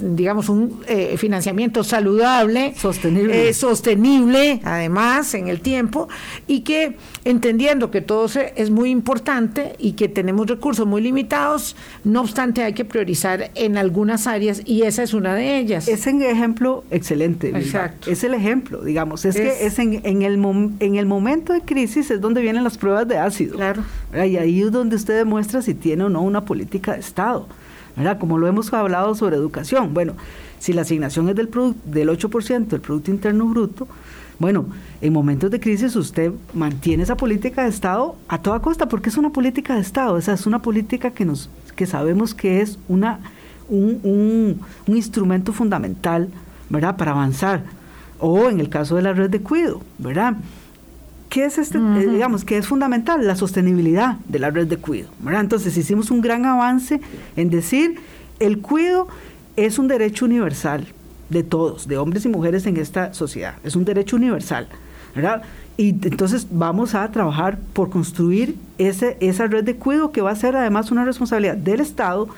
digamos, un eh, financiamiento saludable, sostenible. Eh, sostenible, además, en el tiempo, y que entendiendo que todo es muy importante y que tenemos recursos muy limitados, no obstante hay que priorizar en algunas áreas y esa es una de ellas. Es un ejemplo excelente. Exacto. Es el ejemplo, digamos, es, que es en, en, el en el momento de crisis es donde vienen las pruebas de ácido. Claro. Y ahí es donde usted demuestra si tiene o no una política de Estado. ¿verdad? Como lo hemos hablado sobre educación. Bueno, si la asignación es del, del 8% del Producto Interno Bruto, bueno, en momentos de crisis usted mantiene esa política de Estado a toda costa, porque es una política de Estado, esa es una política que, nos, que sabemos que es una, un, un, un instrumento fundamental ¿verdad? para avanzar. O en el caso de la red de cuido, ¿verdad? ¿Qué es este, eh, digamos, que es fundamental? La sostenibilidad de la red de cuido. ¿verdad? Entonces hicimos un gran avance en decir, el cuido es un derecho universal, de todos, de hombres y mujeres en esta sociedad. Es un derecho universal. ¿verdad? Y entonces vamos a trabajar por construir ese, esa red de cuidado que va a ser además una responsabilidad del Estado,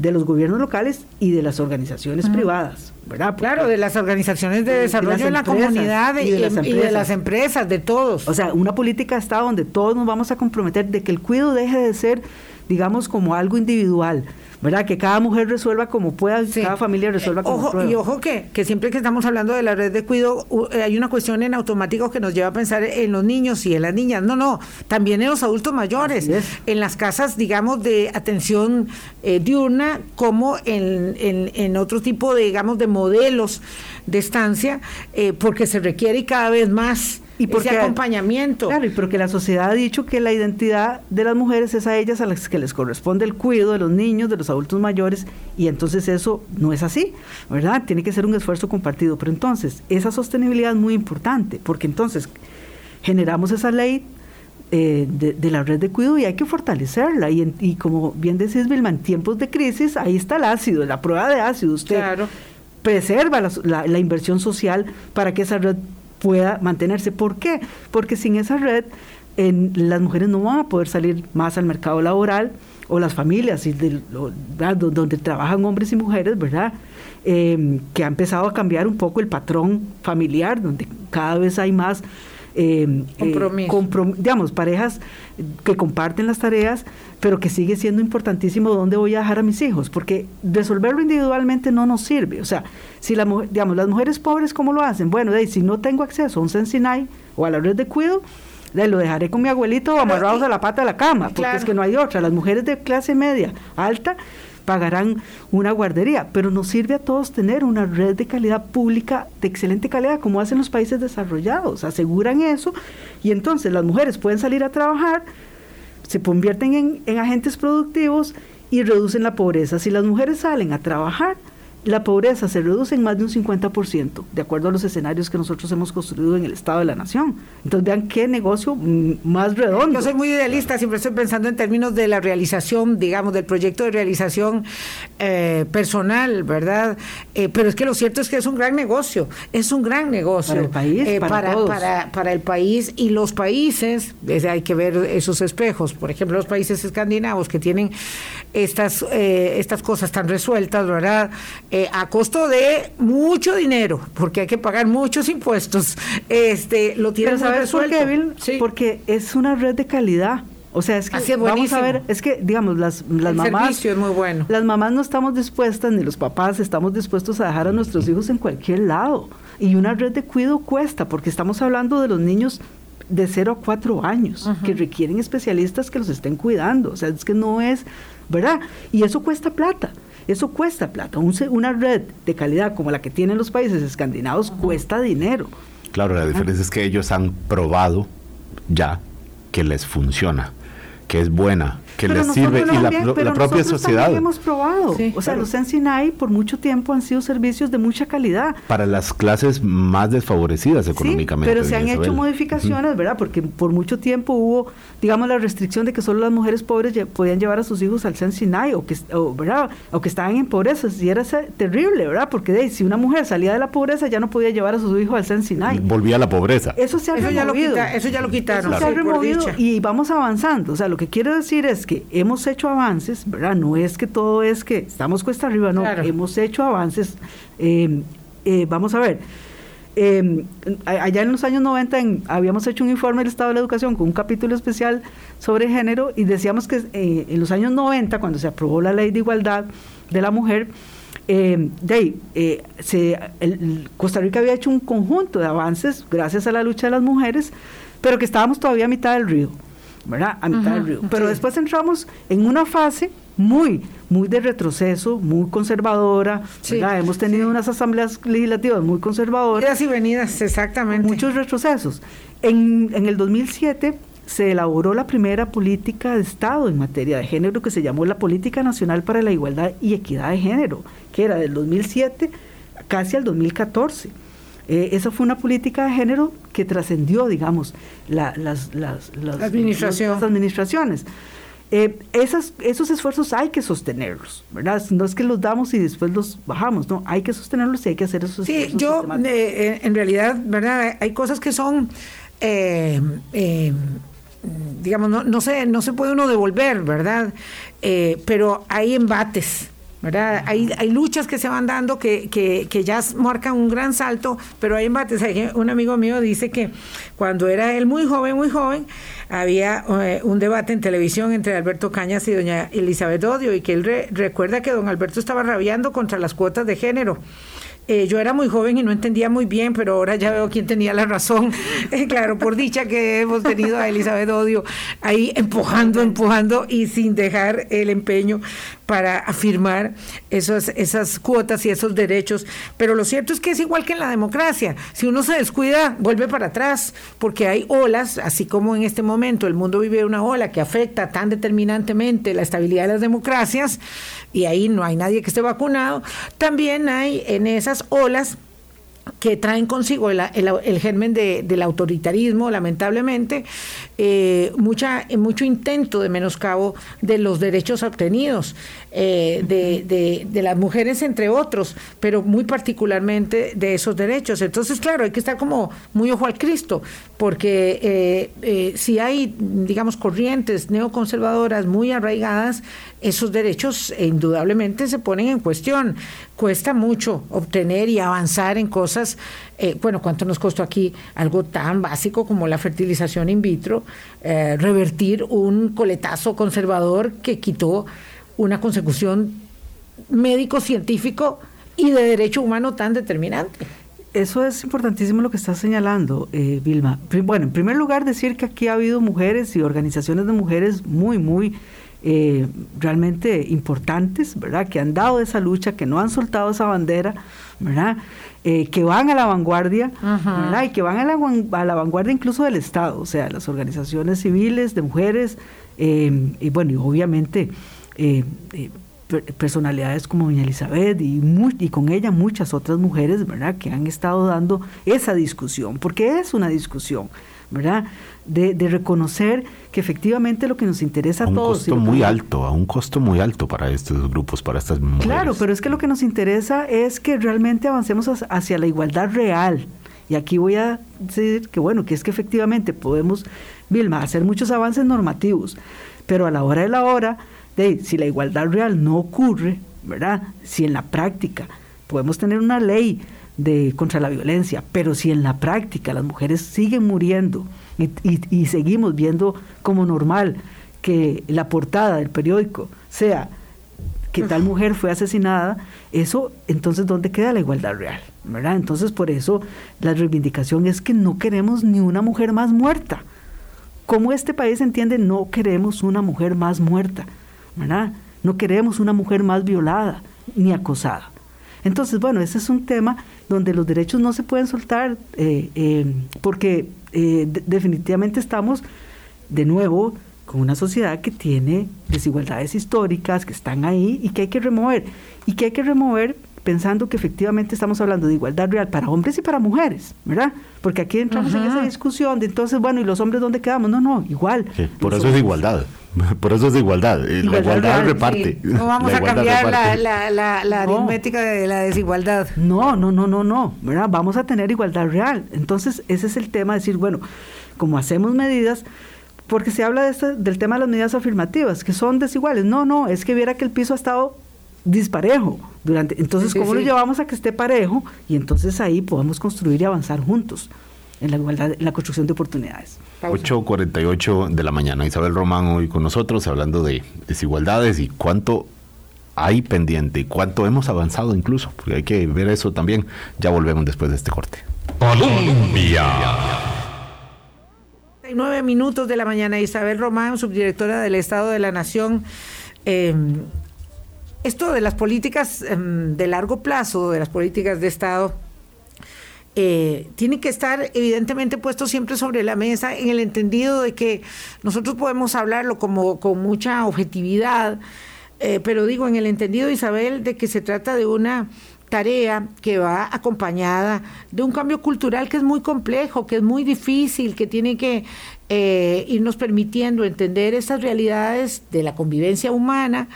de los gobiernos locales y de las organizaciones privadas. ¿verdad? Claro, de las organizaciones de desarrollo en la comunidad y de, y de, las empresas, de todos. O sea, una política de Estado donde todos nos vamos a comprometer de que el cuidado deje de ser, digamos, como algo individual, ¿verdad? Que cada mujer resuelva como pueda, cada familia resuelva como ojo, pueda. Y ojo que, que siempre que estamos hablando de la red de cuidado, eh, hay una cuestión en automático que nos lleva a pensar en los niños y en las niñas. No, no, también en los adultos mayores, en las casas, digamos, de atención eh, diurna, como en, en, en, otro tipo de, digamos, de modelos de estancia, eh, porque se requiere cada vez más y porque, ese acompañamiento. Claro, y porque la sociedad ha dicho que la identidad de las mujeres es a ellas a las que les corresponde el cuidado de los niños, de los adultos mayores, y entonces eso no es así, ¿verdad? Tiene que ser un esfuerzo compartido. Pero entonces, esa sostenibilidad es muy importante, porque entonces generamos esa ley eh, de, la red de cuidado y hay que fortalecerla. Y, y como bien decís, Vilma, en tiempos de crisis, ahí está el ácido, la prueba de ácido. Usted preserva la, la inversión social para que esa red pueda mantenerse. ¿Por qué? Porque sin esa red en, las mujeres no van a poder salir más al mercado laboral o las familias y donde trabajan hombres y mujeres, ¿verdad? Em, que ha empezado a cambiar un poco el patrón familiar, donde cada vez hay más eh, digamos, parejas que comparten las tareas, pero que sigue siendo importantísimo dónde voy a dejar a mis hijos, porque resolverlo individualmente no nos sirve. O sea, si la digamos, las mujeres pobres, ¿cómo lo hacen? Bueno, de, si no tengo acceso a un Sensinay o a la red de cuido, de, lo dejaré con mi abuelito amarrados a la pata de la cama, porque es que no hay otra. Las mujeres de clase media alta pagarán una guardería, pero nos sirve a todos tener una red de calidad pública de excelente calidad, como hacen los países desarrollados, aseguran eso y entonces las mujeres pueden salir a trabajar, se convierten en, en agentes productivos y reducen la pobreza. Si las mujeres salen a trabajar, la pobreza se reduce en más de un 50%, de acuerdo a los escenarios que nosotros hemos construido en el Estado de la Nación. Entonces vean qué negocio más redondo. Yo soy muy idealista, siempre estoy pensando en términos de la realización, digamos, del proyecto de realización eh, personal, ¿verdad? Eh, pero es que lo cierto es que es un gran negocio, es un gran negocio. Para el país, eh, para, para, para, el país y los países, hay que ver esos espejos, por ejemplo, los países escandinavos que tienen estas, estas cosas tan resueltas, ¿verdad? Eh, a costo de mucho dinero, porque hay que pagar muchos impuestos. Este, lo tienen resuelto. Porque es una red de calidad. O sea, es que vamos a ver, es que digamos las, las mamás es muy bueno. Las mamás no estamos dispuestas ni los papás estamos dispuestos a dejar a nuestros hijos en cualquier lado. Y una red de cuidado cuesta, porque estamos hablando de los niños de 0 a 4 años, que requieren especialistas que los estén cuidando. O sea, es que no es, ¿verdad? Y eso cuesta plata. Eso cuesta plata. una red de calidad como la que tienen los países escandinavos cuesta dinero. Claro, la diferencia es que ellos han probado ya que les funciona, que es buena, que les sirve y la, propia sociedad. hemos probado. o sea, los Sensinay por mucho tiempo han sido servicios de mucha calidad. Para las clases más desfavorecidas económicamente. pero se han hecho modificaciones, ¿verdad? Porque por mucho tiempo hubo, digamos, la restricción de que solo las mujeres pobres podían llevar a sus hijos al Sensinay o que, ¿verdad? o que estaban en pobreza. Y era terrible, ¿verdad? Porque si una mujer salía de la pobreza ya no podía llevar a sus hijos al Sensinay. Volvía a la pobreza. Eso se ha eso removido. Ya lo eso ya lo quitaron. Eso se ha removido y vamos avanzando. O sea, lo que quiero decir es que hemos hecho avances, ¿verdad? No es que todo es que estamos cuesta arriba, no, hemos hecho avances. Eh, eh, vamos a ver, eh, allá en los años 90 habíamos hecho un informe del Estado de la Educación con un capítulo especial sobre género y decíamos que en los años 90, cuando se aprobó la ley de igualdad de la mujer, Eh, de eh, se, Costa Rica había hecho un conjunto de avances gracias a la lucha de las mujeres, pero que estábamos todavía a mitad del río, ¿verdad? A mitad del río. Pero después entramos en una fase muy, muy de retroceso, muy conservadora. Hemos tenido unas asambleas legislativas muy conservadoras. y venidas, exactamente. Muchos retrocesos. En, en el 2007 se elaboró la primera política de Estado en materia de género que se llamó la Política Nacional para la Igualdad y Equidad de Género, que era del 2007 casi al 2014. Eh, esa fue una política de género que trascendió, digamos, las, las, administraciones. Eh, esas, esos esfuerzos hay que sostenerlos, ¿verdad? No es que los damos y después los bajamos, no, hay que sostenerlos y hay que hacer esos sí, yo, eh, en realidad, ¿verdad? Hay cosas que son digamos, no, no, se, no se puede uno devolver, ¿verdad? Eh, pero hay embates. ¿Verdad? Hay, hay luchas que se van dando que, que, que, ya marcan un gran salto, pero hay embates. Un amigo mío dice que cuando era él muy joven, muy joven, había eh, un debate en televisión entre Alberto Cañas y doña Elizabeth Odio y que él recuerda que don Alberto estaba rabiando contra las cuotas de género eh, yo era muy joven y no entendía muy bien, pero ahora ya veo quién tenía la razón. Eh, claro, por dicha que hemos tenido a Elizabeth Odio ahí empujando, empujando y sin dejar el empeño para afirmar esas, esas cuotas y esos derechos. Pero lo cierto es que es igual que en la democracia. Si uno se descuida, vuelve para atrás, porque hay olas, así como en este momento el mundo vive una ola que afecta tan determinantemente la estabilidad de las democracias, y ahí no hay nadie que esté vacunado, también hay en esas olas que traen consigo el, germen del autoritarismo, lamentablemente, eh, mucha, mucho intento de menoscabo de los derechos obtenidos eh, de, las mujeres, entre otros, pero muy particularmente de esos derechos. Entonces, claro, hay que estar como muy ojo al Cristo, porque eh, si hay, digamos, corrientes neoconservadoras muy arraigadas, esos derechos indudablemente se ponen en cuestión. Cuesta mucho obtener y avanzar en cosas, eh, bueno, ¿cuánto nos costó aquí algo tan básico como la fertilización in vitro? Eh, revertir un coletazo conservador que quitó una consecución médico-científico y de derecho humano tan determinante. Eso es importantísimo lo que está señalando, eh, Vilma. Bueno, en primer lugar, decir que aquí ha habido mujeres y organizaciones de mujeres muy, muy eh, realmente importantes, ¿verdad? Que han dado esa lucha, que no han soltado esa bandera, ¿verdad? Eh, que van a la vanguardia, ¿verdad? Y que van a la, a la, vanguardia incluso del Estado, o sea, las organizaciones civiles de mujeres, eh, y bueno, y obviamente personalidades como doña Elizabeth y, y con ella muchas otras mujeres, ¿verdad? Que han estado dando esa discusión, porque es una discusión, ¿verdad? De, de reconocer que efectivamente lo que nos interesa a, todos. Un costo muy alto, a un costo muy alto para estos grupos, para estas mujeres. Claro, pero es que lo que nos interesa es que realmente avancemos hacia la igualdad real. Y aquí voy a decir que bueno, que es que efectivamente podemos, Vilma, hacer muchos avances normativos, pero a la hora de la hora, de, si la igualdad real no ocurre, ¿verdad? Si en la práctica podemos tener una ley de contra la violencia, pero si en la práctica las mujeres siguen muriendo, y, seguimos viendo como normal que la portada del periódico sea que tal mujer fue asesinada, eso entonces ¿dónde queda la igualdad real? ¿verdad? Entonces por eso la reivindicación es que no queremos ni una mujer más muerta. Como este país entiende, no queremos una mujer más muerta, ¿verdad? No queremos una mujer más violada ni acosada. Entonces, bueno, ese es un tema donde los derechos no se pueden soltar eh, eh, porque eh, definitivamente estamos de nuevo con una sociedad que tiene desigualdades históricas que están ahí y que hay que remover. Y que hay que remover pensando que efectivamente estamos hablando de igualdad real para hombres y para mujeres, ¿verdad? Porque aquí entramos en esa discusión de entonces, bueno, ¿y los hombres dónde quedamos? No, no, igual. por eso es igualdad. Por eso es igualdad. Eh, la igualdad reparte. No vamos a cambiar la, la, la, aritmética de la desigualdad. No, no, no, no, no. ¿verdad? Vamos a tener igualdad real. Entonces, ese es el tema, decir, bueno, como hacemos medidas, porque se habla de este, del tema de las medidas afirmativas, que son desiguales. No, no, es que viera que el piso ha estado disparejo durante entonces cómo lo llevamos a que esté parejo y entonces ahí podamos construir y avanzar juntos en la igualdad en la construcción de oportunidades 8.48 de la mañana. Isabel Román hoy con nosotros hablando de desigualdades y cuánto hay pendiente y cuánto hemos avanzado incluso, porque hay que ver eso también. Ya volvemos después de este corte. Colombia. Nueve minutos de la mañana, Isabel Román, subdirectora del Estado de la Nación. Eh, esto de las políticas em, de largo plazo, de las políticas de Estado, eh, tiene que estar evidentemente puesto siempre sobre la mesa en el entendido de que nosotros podemos hablarlo como con mucha objetividad, eh, pero digo en el entendido, Isabel, de que se trata de una tarea que va acompañada de un cambio cultural que es muy complejo, que es muy difícil, que tiene que eh, irnos permitiendo entender esas realidades de la convivencia humana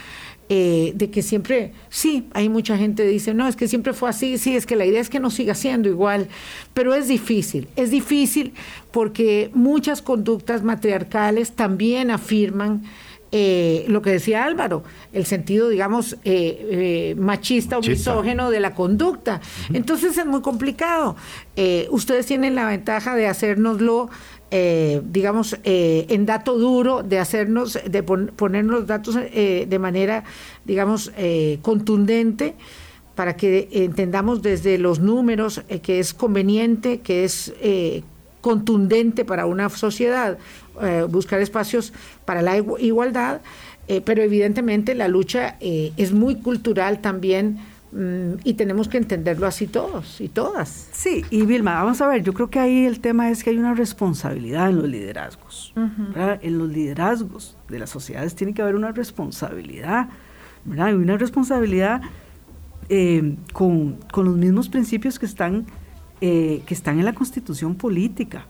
eh, de que siempre, sí, hay mucha gente que dice, no, es que siempre fue así, sí, es que la idea es que no siga siendo igual, pero es difícil, es difícil porque muchas conductas matriarcales también afirman eh, lo que decía Álvaro, el sentido, digamos, eh, machista o misógeno de la conducta. Entonces es muy complicado. ustedes tienen la ventaja de hacérnoslo eh, digamos, eh, en dato duro, de hacernos, de poner los datos eh, de manera, digamos, contundente para que entendamos desde los números que es conveniente, que es contundente para una sociedad, buscar espacios para la igualdad, pero evidentemente la lucha es muy cultural también y tenemos que entenderlo así todos y todas. Sí, y Vilma, vamos a ver, yo creo que ahí el tema es que hay una responsabilidad en los liderazgos. En los liderazgos de las sociedades tiene que haber una responsabilidad, ¿verdad? Y una responsabilidad eh, con, los mismos principios que están, eh, que están en la constitución política.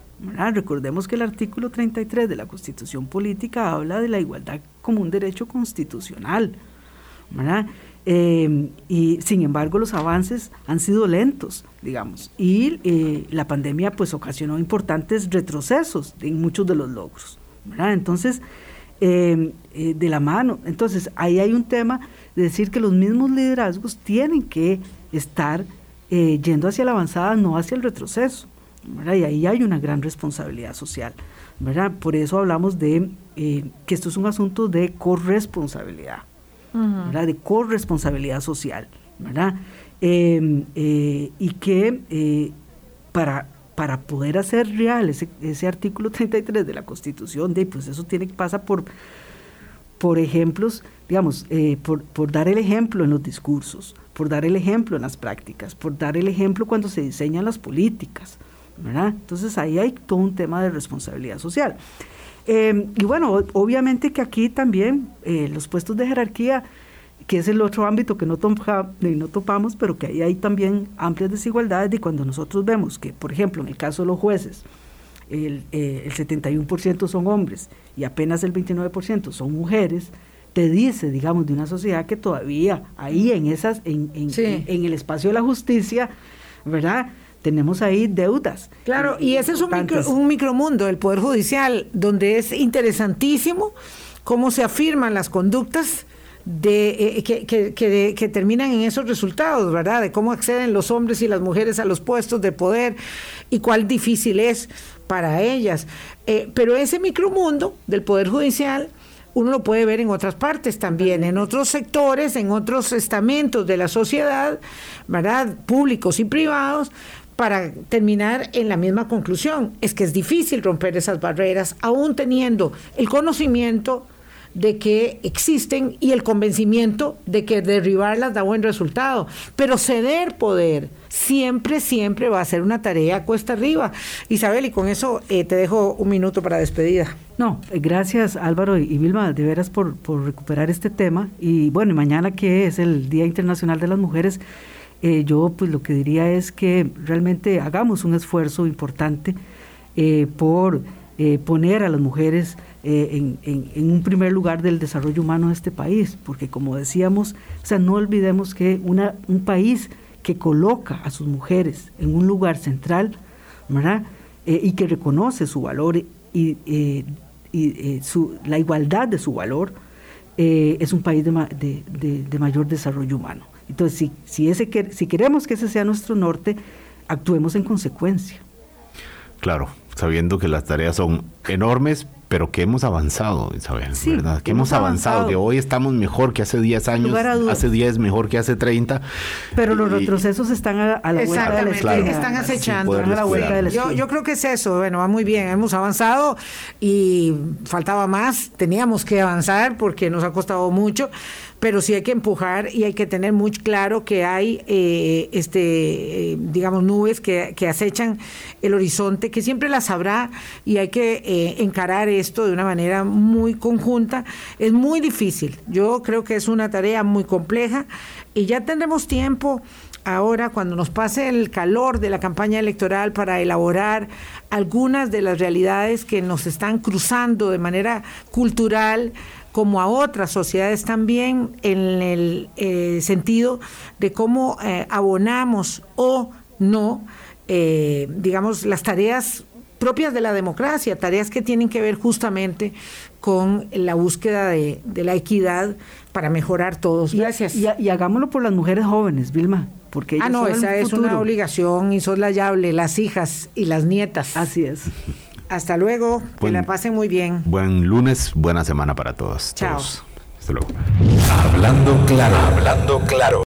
Recordemos que el artículo 33 de la constitución política habla de la igualdad como un derecho constitucional. ¿verdad? Eh, y sin embargo los avances han sido lentos, digamos, y eh, la pandemia pues ocasionó importantes retrocesos en muchos de los logros. Entonces, eh, de la mano, entonces ahí hay un tema de decir que los mismos liderazgos tienen que estar yendo hacia la avanzada, no hacia el retroceso. Y ahí hay una gran responsabilidad social. Por eso hablamos de que esto es un asunto de corresponsabilidad de corresponsabilidad social, ¿verdad? Em, eh, y que eh, para, para poder hacer real ese, ese, artículo 33 de la Constitución, de, pues eso tiene que pasar por, por ejemplos, digamos, eh, por, por dar el ejemplo en los discursos, por dar el ejemplo en las prácticas, por dar el ejemplo cuando se diseñan las políticas, ¿verdad? Entonces ahí hay todo un tema de responsabilidad social. Em, y bueno, obviamente que aquí también eh, los puestos de jerarquía, que es el otro ámbito que no, no topamos, pero que ahí hay también amplias desigualdades y cuando nosotros vemos que, por ejemplo, en el caso de los jueces, el, eh, el 71% son hombres y apenas el 29% son mujeres, te dice, digamos, de una sociedad que todavía ahí en esas, en, en, en el espacio de la justicia, ¿verdad? Tenemos ahí deudas. Claro, y ese es un, micro, un micromundo, el Poder Judicial, donde es interesantísimo cómo se afirman las conductas de, eh, que, que, que, terminan en esos resultados, ¿verdad? De cómo acceden los hombres y las mujeres a los puestos de poder y cuál difícil es para ellas. Eh, pero ese micromundo del Poder Judicial uno lo puede ver en otras partes también, en otros sectores, en otros estamentos de la sociedad, ¿verdad? Públicos y privados, para terminar en la misma conclusión. Es que es difícil romper esas barreras, aún teniendo el conocimiento de que existen y el convencimiento de que derribarlas da buen resultado. Pero ceder poder siempre, siempre va a ser una tarea cuesta arriba. Isabel, y con eso eh, te dejo un minuto para despedida. No, eh, gracias Álvaro y Vilma, de veras por, por recuperar este tema. Y bueno, mañana que es el Día Internacional de las Mujeres, eh, yo pues lo que diría es que realmente hagamos un esfuerzo importante eh, por eh, poner a las mujeres en, un primer lugar del desarrollo humano de este país, porque como decíamos, o sea, no olvidemos que una, un país que coloca a sus mujeres en un lugar central, ¿verdad? y que reconoce su valor y, y su, la igualdad de su valor, es un país de, de mayor desarrollo humano. Entonces, si, si, ese, si queremos que ese sea nuestro norte, actuemos en consecuencia. Claro, sabiendo que las tareas son enormes, pero que hemos avanzado, Isabel, ¿verdad? Que hemos, avanzado, que hoy estamos mejor que hace 10 años, hace 10 mejor que hace 30. Pero los retrocesos están a, la vuelta de la esquina. están acechando a la vuelta de la yo, yo creo que es eso, bueno, va muy bien, hemos avanzado y faltaba más, teníamos que avanzar porque nos ha costado mucho, pero sí hay que empujar y hay que tener muy claro que hay, eh, este, eh, digamos, nubes que, acechan el horizonte, que siempre las habrá y hay que eh, encarar esto de una manera muy conjunta. Es muy difícil, yo creo que es una tarea muy compleja y ya tendremos tiempo ahora cuando nos pase el calor de la campaña electoral para elaborar algunas de las realidades que nos están cruzando de manera cultural, como a otras sociedades también en el eh, sentido de cómo eh, abonamos o no, eh, digamos, las tareas propias de la democracia, tareas que tienen que ver justamente con la búsqueda de, la equidad para mejorar todos. Gracias. Y, hagámoslo por las mujeres jóvenes, Vilma. Porque ah, no, esa es una obligación insoslayable, las hijas y las nietas. Así es. Hasta luego, que la pasen muy bien. Buen lunes, buena semana para todos. Chao. Hasta luego. Hablando claro, hablando claro.